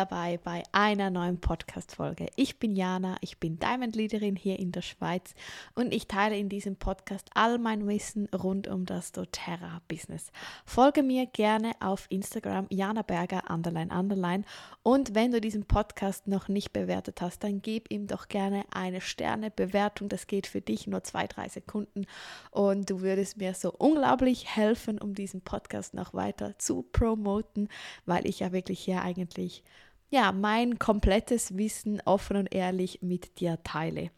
dabei bei einer neuen Podcast-Folge. Ich bin Jana, ich bin Diamond Leaderin hier in der Schweiz und ich teile in diesem Podcast all mein Wissen rund um das doTERRA-Business. Folge mir gerne auf Instagram Jana Berger underline underline und wenn du diesen Podcast noch nicht bewertet hast, dann gib ihm doch gerne eine Sterne-Bewertung. Das geht für dich nur zwei, drei Sekunden und du würdest mir so unglaublich helfen, um diesen Podcast noch weiter zu promoten, weil ich ja wirklich hier eigentlich ja mein komplettes Wissen offen und ehrlich mit dir teile.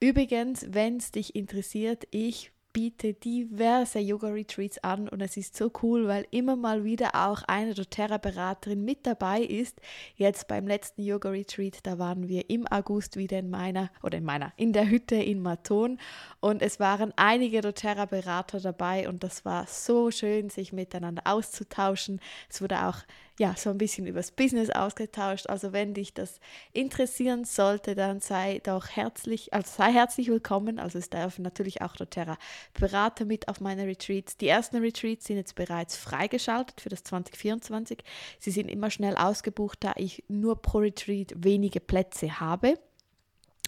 Übrigens, wenn es dich interessiert, ich biete diverse Yoga-Retreats an und es ist so cool, weil immer mal wieder auch eine doTERRA-Beraterin mit dabei ist. Jetzt beim letzten Yoga-Retreat, da waren wir im August wieder in meiner, oder in meiner, in der Hütte in Maton und es waren einige doTERRA-Berater dabei und das war so schön, sich miteinander auszutauschen. Es wurde auch ja, so ein bisschen übers Business ausgetauscht. Also wenn dich das interessieren sollte, dann sei doch herzlich, also sei herzlich willkommen. Also es darf natürlich auch doTERRA Berater mit auf meine Retreats. Die ersten Retreats sind jetzt bereits freigeschaltet für das 2024. Sie sind immer schnell ausgebucht, da ich nur pro Retreat wenige Plätze habe.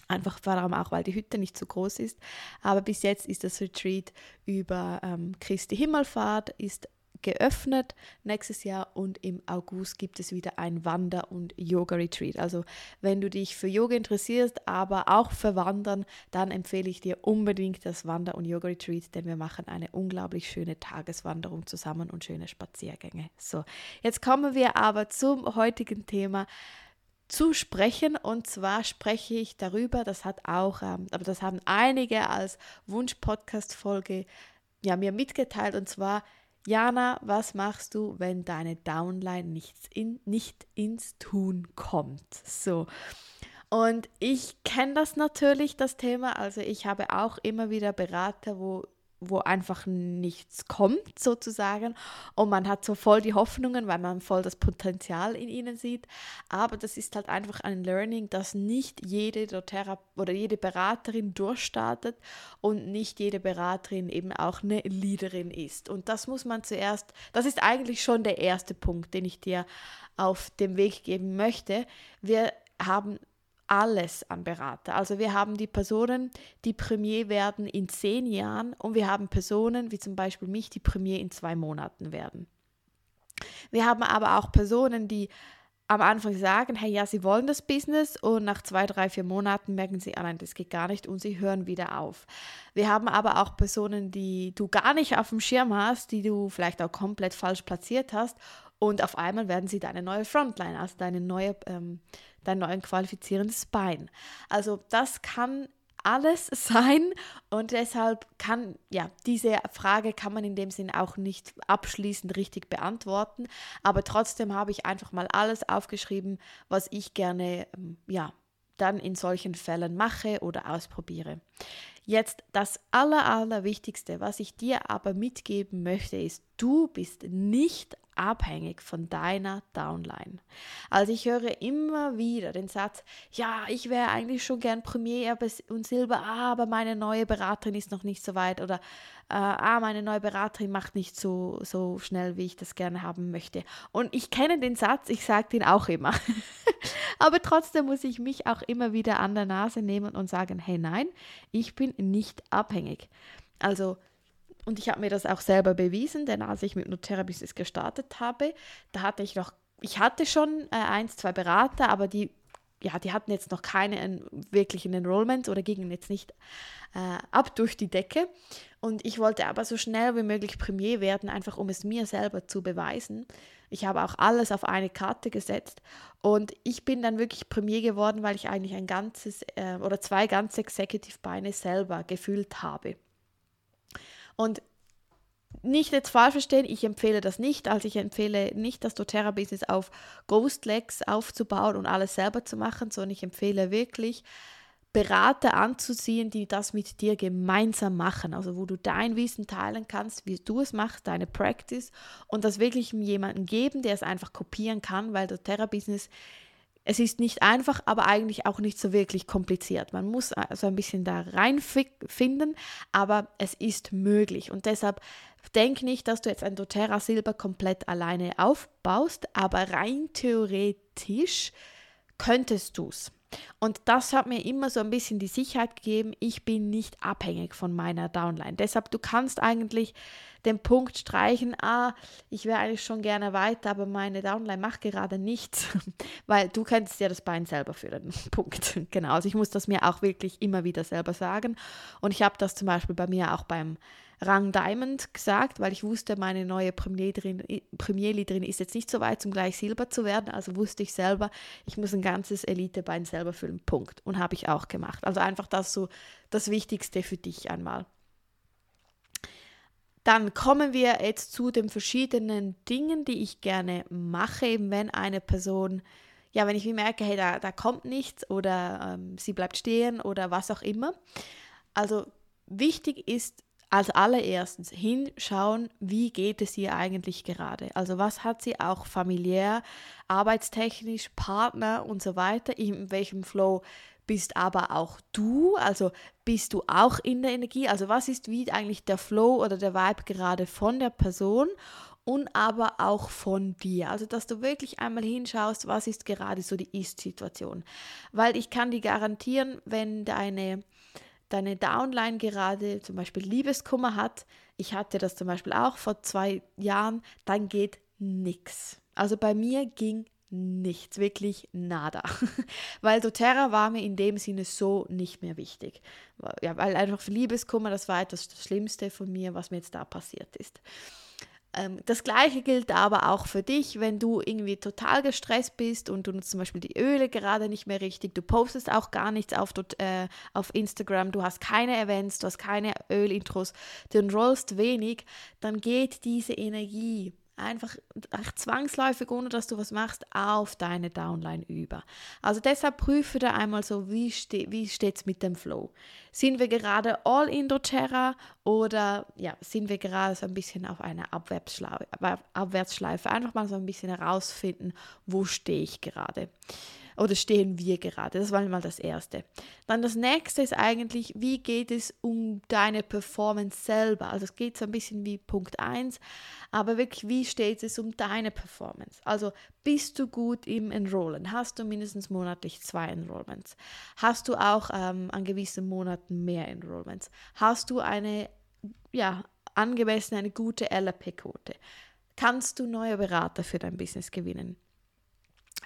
Einfach vor allem auch, weil die Hütte nicht so groß ist. Aber bis jetzt ist das Retreat über ähm, Christi Himmelfahrt, ist geöffnet nächstes Jahr und im August gibt es wieder ein Wander- und Yoga-Retreat. Also wenn du dich für Yoga interessierst, aber auch für Wandern, dann empfehle ich dir unbedingt das Wander- und Yoga-Retreat, denn wir machen eine unglaublich schöne Tageswanderung zusammen und schöne Spaziergänge. So, jetzt kommen wir aber zum heutigen Thema zu sprechen und zwar spreche ich darüber, das hat auch, ähm, aber das haben einige als Wunsch-Podcast-Folge ja, mir mitgeteilt und zwar Jana, was machst du, wenn deine Downline nichts in, nicht ins Tun kommt? So. Und ich kenne das natürlich, das Thema. Also ich habe auch immer wieder Berater, wo wo einfach nichts kommt sozusagen und man hat so voll die Hoffnungen, weil man voll das Potenzial in ihnen sieht. Aber das ist halt einfach ein Learning, dass nicht jede doTERRA oder jede Beraterin durchstartet und nicht jede Beraterin eben auch eine Leaderin ist. Und das muss man zuerst, das ist eigentlich schon der erste Punkt, den ich dir auf dem Weg geben möchte. Wir haben alles an Berater. Also wir haben die Personen, die Premier werden in zehn Jahren und wir haben Personen wie zum Beispiel mich, die Premier in zwei Monaten werden. Wir haben aber auch Personen, die am Anfang sagen, hey, ja, sie wollen das Business und nach zwei, drei, vier Monaten merken sie, ah nein, das geht gar nicht und sie hören wieder auf. Wir haben aber auch Personen, die du gar nicht auf dem Schirm hast, die du vielleicht auch komplett falsch platziert hast und auf einmal werden sie deine neue Frontline, also deine neue, ähm, dein neuen qualifizierendes Bein. Also das kann alles sein und deshalb kann, ja, diese Frage kann man in dem Sinn auch nicht abschließend richtig beantworten, aber trotzdem habe ich einfach mal alles aufgeschrieben, was ich gerne, ähm, ja, dann in solchen Fällen mache oder ausprobiere. Jetzt das Aller, Allerwichtigste, was ich dir aber mitgeben möchte, ist, du bist nicht abhängig von deiner Downline. Also ich höre immer wieder den Satz, ja, ich wäre eigentlich schon gern Premier und Silber, aber meine neue Beraterin ist noch nicht so weit oder äh, ah, meine neue Beraterin macht nicht so, so schnell, wie ich das gerne haben möchte. Und ich kenne den Satz, ich sage den auch immer. aber trotzdem muss ich mich auch immer wieder an der Nase nehmen und sagen, hey nein, ich bin nicht abhängig. Also und ich habe mir das auch selber bewiesen, denn als ich mit Nuterra Business gestartet habe, da hatte ich noch, ich hatte schon äh, eins, zwei Berater, aber die, ja, die hatten jetzt noch keinen wirklichen Enrollment oder gingen jetzt nicht äh, ab durch die Decke. Und ich wollte aber so schnell wie möglich Premier werden, einfach um es mir selber zu beweisen. Ich habe auch alles auf eine Karte gesetzt und ich bin dann wirklich Premier geworden, weil ich eigentlich ein ganzes äh, oder zwei ganze Executive Beine selber gefühlt habe. Und nicht jetzt falsch verstehen, ich empfehle das nicht. Also ich empfehle nicht, das doTERRA-Business auf Ghost Legs aufzubauen und alles selber zu machen, sondern ich empfehle wirklich, Berater anzuziehen, die das mit dir gemeinsam machen. Also wo du dein Wissen teilen kannst, wie du es machst, deine Practice und das wirklich jemanden geben, der es einfach kopieren kann, weil doTERRA-Business es ist nicht einfach, aber eigentlich auch nicht so wirklich kompliziert. Man muss also ein bisschen da reinfinden, aber es ist möglich. Und deshalb denk nicht, dass du jetzt ein doTERRA Silber komplett alleine aufbaust, aber rein theoretisch könntest du es. Und das hat mir immer so ein bisschen die Sicherheit gegeben, ich bin nicht abhängig von meiner Downline. Deshalb, du kannst eigentlich den Punkt streichen, ah, ich wäre eigentlich schon gerne weiter, aber meine Downline macht gerade nichts, weil du könntest ja das Bein selber führen. Punkt. Genau, also ich muss das mir auch wirklich immer wieder selber sagen. Und ich habe das zum Beispiel bei mir auch beim Rang Diamond gesagt, weil ich wusste, meine neue Premierleaderin ist jetzt nicht so weit, um gleich Silber zu werden. Also wusste ich selber, ich muss ein ganzes Elitebein selber füllen. Punkt. Und habe ich auch gemacht. Also einfach das so das Wichtigste für dich einmal. Dann kommen wir jetzt zu den verschiedenen Dingen, die ich gerne mache, eben wenn eine Person, ja, wenn ich merke, hey, da, da kommt nichts oder ähm, sie bleibt stehen oder was auch immer. Also wichtig ist, als allererstens hinschauen, wie geht es ihr eigentlich gerade? Also was hat sie auch familiär, arbeitstechnisch, Partner und so weiter, in welchem Flow bist aber auch du, also bist du auch in der Energie, also was ist wie eigentlich der Flow oder der Vibe gerade von der Person und aber auch von dir. Also, dass du wirklich einmal hinschaust, was ist gerade so die Ist-Situation. Weil ich kann dir garantieren, wenn deine deine Downline gerade zum Beispiel Liebeskummer hat, ich hatte das zum Beispiel auch vor zwei Jahren, dann geht nichts. Also bei mir ging nichts, wirklich nada. weil doTERRA war mir in dem Sinne so nicht mehr wichtig. Ja, weil einfach Liebeskummer, das war etwas das Schlimmste von mir, was mir jetzt da passiert ist. Ähm, das gleiche gilt aber auch für dich, wenn du irgendwie total gestresst bist und du nutzt zum Beispiel die Öle gerade nicht mehr richtig, du postest auch gar nichts auf, äh, auf Instagram, du hast keine Events, du hast keine Ölintros, du enrollst wenig, dann geht diese Energie einfach zwangsläufig, ohne dass du was machst, auf deine Downline über. Also deshalb prüfe da einmal so, wie, ste wie steht es mit dem Flow. Sind wir gerade all in doTERRA oder ja, sind wir gerade so ein bisschen auf einer Abwärtsschleife, Abwärtsschleife? Einfach mal so ein bisschen herausfinden, wo stehe ich gerade oder stehen wir gerade? Das war mal das Erste. Dann das Nächste ist eigentlich, wie geht es um deine Performance selber? Also es geht so ein bisschen wie Punkt 1, aber wirklich, wie steht es um deine Performance? Also bist du gut im Enrollen? Hast du mindestens monatlich zwei Enrollments? Hast du auch ähm, an gewissen Monaten mehr Enrollments? Hast du eine, ja, angemessene, eine gute LRP-Quote? Kannst du neue Berater für dein Business gewinnen?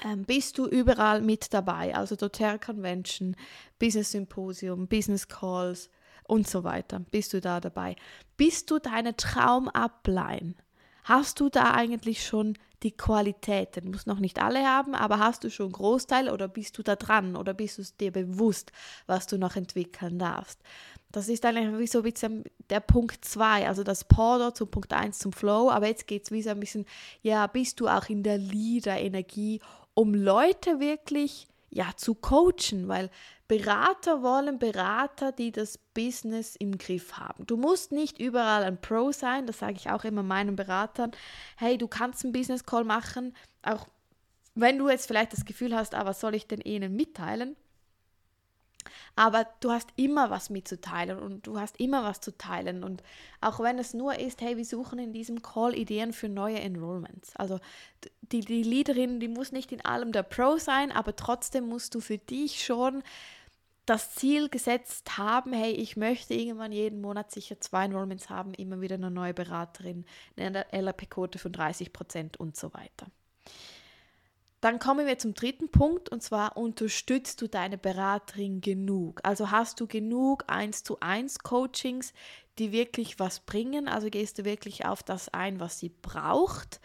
Ähm, bist du überall mit dabei, also doTERRA Convention, Business Symposium, Business Calls und so weiter. Bist du da dabei? Bist du deine Traum-Upline? Hast du da eigentlich schon die Qualitäten? Du musst noch nicht alle haben, aber hast du schon Großteil oder bist du da dran oder bist du dir bewusst, was du noch entwickeln darfst? Das ist eigentlich wie so ein bisschen der Punkt 2, also das Pendant zum Punkt 1 zum Flow, aber jetzt geht es wie so ein bisschen, ja, bist du auch in der Leader-Energie um Leute wirklich ja zu coachen, weil Berater wollen Berater, die das Business im Griff haben. Du musst nicht überall ein Pro sein, das sage ich auch immer meinen Beratern. Hey, du kannst einen Business Call machen, auch wenn du jetzt vielleicht das Gefühl hast, ah, was soll ich denn ihnen mitteilen? Aber du hast immer was mitzuteilen und du hast immer was zu teilen. Und auch wenn es nur ist, hey, wir suchen in diesem Call Ideen für neue Enrollments. Also die, die Leaderin, die muss nicht in allem der Pro sein, aber trotzdem musst du für dich schon das Ziel gesetzt haben, hey, ich möchte irgendwann jeden Monat sicher zwei Enrollments haben, immer wieder eine neue Beraterin, eine LRP-Quote von 30 Prozent und so weiter. Dann kommen wir zum dritten Punkt und zwar unterstützt du deine Beraterin genug? Also hast du genug 1 zu 1 Coachings, die wirklich was bringen? Also gehst du wirklich auf das ein, was sie braucht?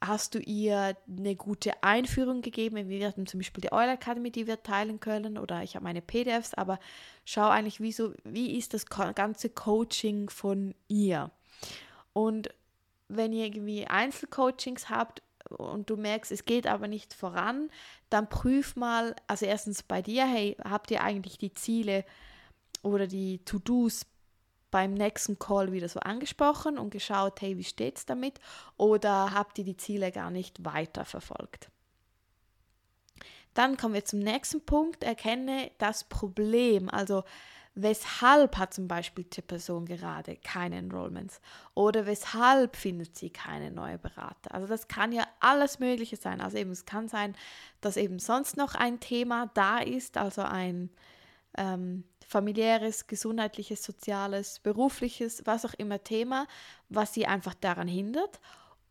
Hast du ihr eine gute Einführung gegeben? Wir hatten zum Beispiel die Oil Academy, die wir teilen können, oder ich habe meine PDFs, aber schau eigentlich, wie, so, wie ist das ganze Coaching von ihr? Und wenn ihr irgendwie Einzelcoachings habt, und du merkst, es geht aber nicht voran, dann prüf mal, also erstens bei dir, hey, habt ihr eigentlich die Ziele oder die To-Dos beim nächsten Call wieder so angesprochen und geschaut, hey, wie steht es damit? Oder habt ihr die Ziele gar nicht weiter verfolgt? Dann kommen wir zum nächsten Punkt. Erkenne das Problem. Also weshalb hat zum Beispiel die Person gerade keine Enrollments oder weshalb findet sie keine neue Berater. Also das kann ja alles Mögliche sein. Also eben es kann sein, dass eben sonst noch ein Thema da ist, also ein ähm, familiäres, gesundheitliches, soziales, berufliches, was auch immer Thema, was sie einfach daran hindert.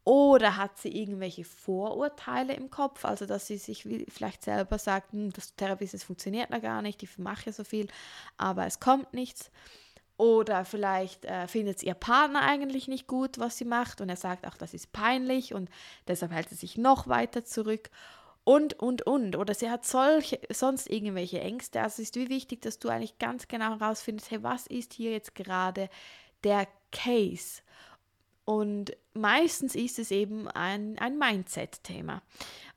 Oder hat sie irgendwelche Vorurteile im Kopf, also dass sie sich vielleicht selber sagt, hm, das Therapie funktioniert da gar nicht, ich mache ja so viel, aber es kommt nichts. Oder vielleicht äh, findet ihr Partner eigentlich nicht gut, was sie macht und er sagt auch, das ist peinlich und deshalb hält sie sich noch weiter zurück und, und, und. Oder sie hat solche, sonst irgendwelche Ängste. Also es ist wie wichtig, dass du eigentlich ganz genau herausfindest, hey, was ist hier jetzt gerade der Case? Und meistens ist es eben ein, ein Mindset-Thema.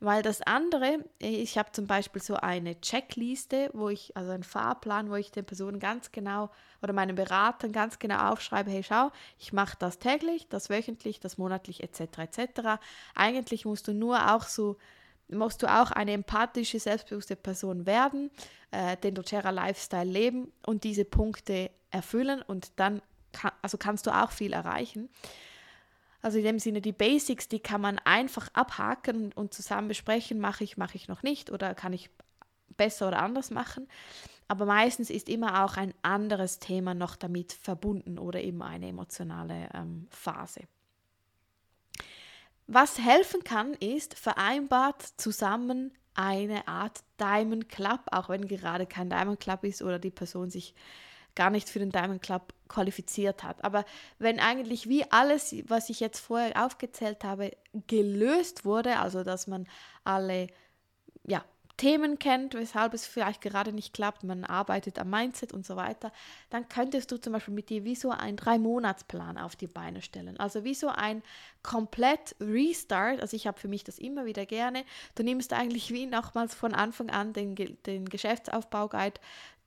Weil das andere, ich habe zum Beispiel so eine Checkliste, wo ich, also einen Fahrplan, wo ich den Personen ganz genau oder meinen Beratern ganz genau aufschreibe, hey schau, ich mache das täglich, das wöchentlich, das monatlich etc. etc. Eigentlich musst du nur auch so, musst du auch eine empathische, selbstbewusste Person werden, äh, den doTERRA Lifestyle leben und diese Punkte erfüllen und dann kann, also kannst du auch viel erreichen. Also in dem Sinne, die Basics, die kann man einfach abhaken und zusammen besprechen, mache ich, mache ich noch nicht oder kann ich besser oder anders machen. Aber meistens ist immer auch ein anderes Thema noch damit verbunden oder eben eine emotionale ähm, Phase. Was helfen kann, ist vereinbart zusammen eine Art Diamond Club, auch wenn gerade kein Diamond Club ist oder die Person sich gar nicht für den Diamond Club qualifiziert hat. Aber wenn eigentlich wie alles, was ich jetzt vorher aufgezählt habe, gelöst wurde, also dass man alle ja, Themen kennt, weshalb es vielleicht gerade nicht klappt, man arbeitet am Mindset und so weiter, dann könntest du zum Beispiel mit dir wie so einen Drei-Monats-Plan auf die Beine stellen. Also wie so ein komplett Restart. Also ich habe für mich das immer wieder gerne. Du nimmst eigentlich wie nochmals von Anfang an den, den Geschäftsaufbau-Guide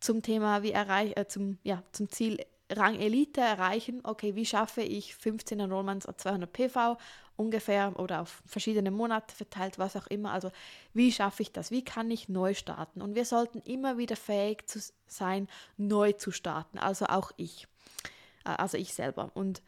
zum Thema, wie erreich, äh, zum, ja, zum Ziel Rang Elite erreichen. Okay, wie schaffe ich 15 Enrollments auf 200 PV ungefähr oder auf verschiedene Monate verteilt, was auch immer. Also wie schaffe ich das? Wie kann ich neu starten? Und wir sollten immer wieder fähig zu sein, neu zu starten. Also auch ich. Äh, also ich selber. Und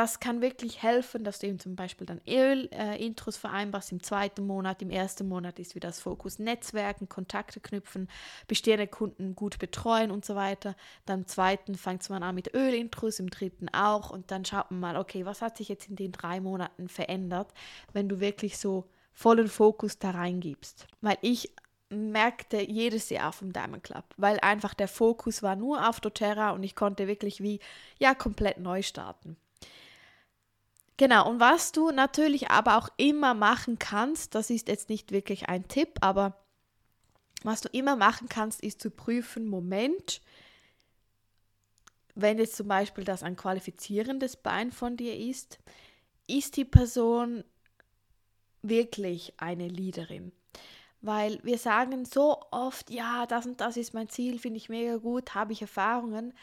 das kann wirklich helfen, dass du eben zum Beispiel dann Öl-Intros äh, vereinbarst im zweiten Monat. Im ersten Monat ist wieder das Fokus Netzwerken, Kontakte knüpfen, bestehende Kunden gut betreuen und so weiter. Dann im zweiten fängt man an mit Öl-Intros, im dritten auch. Und dann schaut man mal, okay, was hat sich jetzt in den drei Monaten verändert, wenn du wirklich so vollen Fokus da reingibst. Weil ich merkte jedes Jahr vom Diamond Club, weil einfach der Fokus war nur auf doTERRA und ich konnte wirklich wie ja komplett neu starten. Genau, und was du natürlich aber auch immer machen kannst, das ist jetzt nicht wirklich ein Tipp, aber was du immer machen kannst, ist zu prüfen, Moment, wenn jetzt zum Beispiel das ein qualifizierendes Bein von dir ist, ist die Person wirklich eine Leaderin? Weil wir sagen so oft, ja, das und das ist mein Ziel, finde ich mega gut, habe ich Erfahrungen,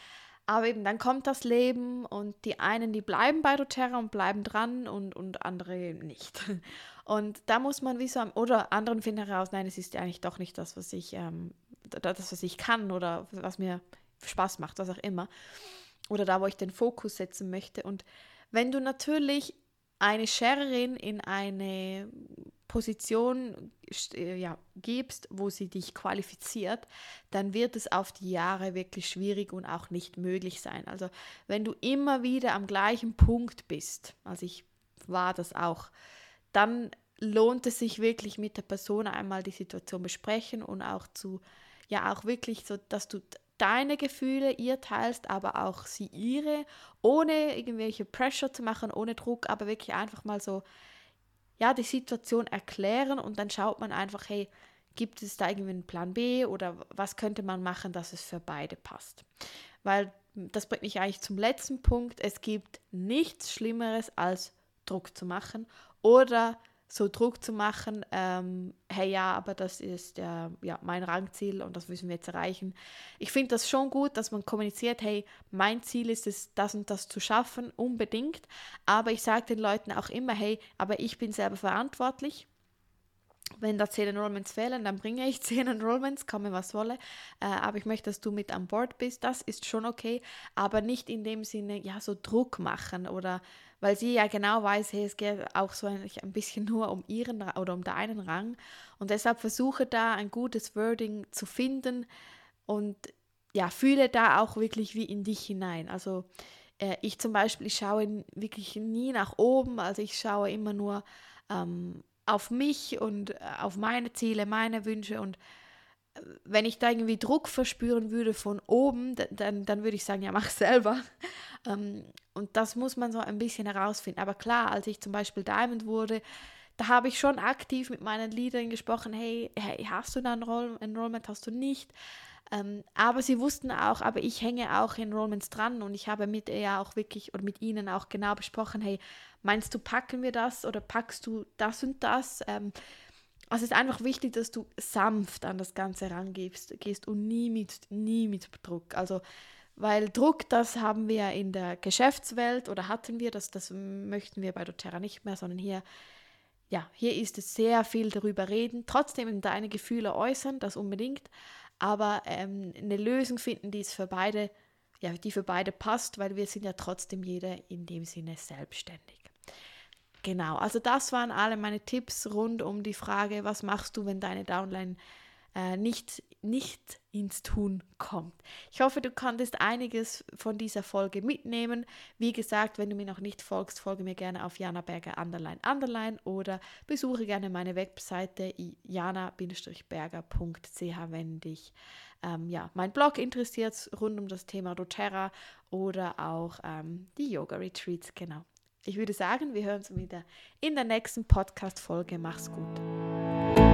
aber eben dann kommt das Leben und die einen, die bleiben bei doTERRA und bleiben dran und, und andere nicht. Und da muss man wie so, oder anderen finden heraus, nein, es ist ja eigentlich doch nicht das, was ich, ähm, das, was ich kann oder was mir Spaß macht, was auch immer. Oder da, wo ich den Fokus setzen möchte. Und wenn du natürlich eine Sharerin in eine Position äh, ja, gibst, wo sie dich qualifiziert, dann wird es auf die Jahre wirklich schwierig und auch nicht möglich sein. Also wenn du immer wieder am gleichen Punkt bist, also ich war das auch, dann lohnt es sich wirklich mit der Person einmal die Situation besprechen und auch zu, ja auch wirklich so, dass du deine Gefühle ihr teilst, aber auch sie ihre, ohne irgendwelche Pressure zu machen, ohne Druck, aber wirklich einfach mal so ja, die Situation erklären und dann schaut man einfach, hey, gibt es da irgendwie einen Plan B oder was könnte man machen, dass es für beide passt. Weil das bringt mich eigentlich zum letzten Punkt. Es gibt nichts Schlimmeres als Druck zu machen oder so Druck zu machen, ähm, hey ja, aber das ist äh, ja mein Rangziel und das müssen wir jetzt erreichen. Ich finde das schon gut, dass man kommuniziert, hey, mein Ziel ist es, das und das zu schaffen, unbedingt. Aber ich sage den Leuten auch immer, hey, aber ich bin selber verantwortlich. Wenn da 10 Enrollments fehlen, dann bringe ich 10 Enrollments, komme was wolle. Äh, aber ich möchte, dass du mit an Bord bist. Das ist schon okay, aber nicht in dem Sinne, ja, so Druck machen oder weil sie ja genau weiß, hey, es geht auch so ein, ein bisschen nur um ihren oder um deinen Rang. Und deshalb versuche da ein gutes Wording zu finden und ja, fühle da auch wirklich wie in dich hinein. Also äh, ich zum Beispiel, ich schaue wirklich nie nach oben, also ich schaue immer nur ähm, auf mich und äh, auf meine Ziele, meine Wünsche und äh, wenn ich da irgendwie Druck verspüren würde von oben, dann, dann würde ich sagen, ja, mach selber. Ähm, und das muss man so ein bisschen herausfinden. Aber klar, als ich zum Beispiel Diamond wurde, da habe ich schon aktiv mit meinen Leadern gesprochen, hey, hey hast du da ein Enrollment, hast du nicht? Ähm, aber sie wussten auch, aber ich hänge auch Enrollments dran und ich habe mit ihr auch wirklich oder mit ihnen auch genau besprochen, hey, meinst du, packen wir das oder packst du das und das? Ähm, also es ist einfach wichtig, dass du sanft an das Ganze rangehst gehst und nie mit, nie mit Druck. Also weil Druck, das haben wir in der Geschäftswelt oder hatten wir, das, das möchten wir bei doTERRA nicht mehr, sondern hier, ja, hier ist es sehr viel darüber reden, trotzdem deine Gefühle äußern, das unbedingt, aber ähm, eine Lösung finden, die es für beide, ja, die für beide passt, weil wir sind ja trotzdem jeder in dem Sinne selbstständig. Genau, also das waren alle meine Tipps rund um die Frage, was machst du, wenn deine Downline äh, nicht, nicht ins Tun kommt. Ich hoffe, du konntest einiges von dieser Folge mitnehmen. Wie gesagt, wenn du mir noch nicht folgst, folge mir gerne auf Jana Berger Underline Underline oder besuche gerne meine Webseite jana-berger.ch, wenn dich ähm, ja, mein Blog interessiert rund um das Thema doTERRA oder auch ähm, die Yoga Retreats. Genau. Ich würde sagen, wir hören uns wieder in der nächsten Podcast-Folge. Mach's gut.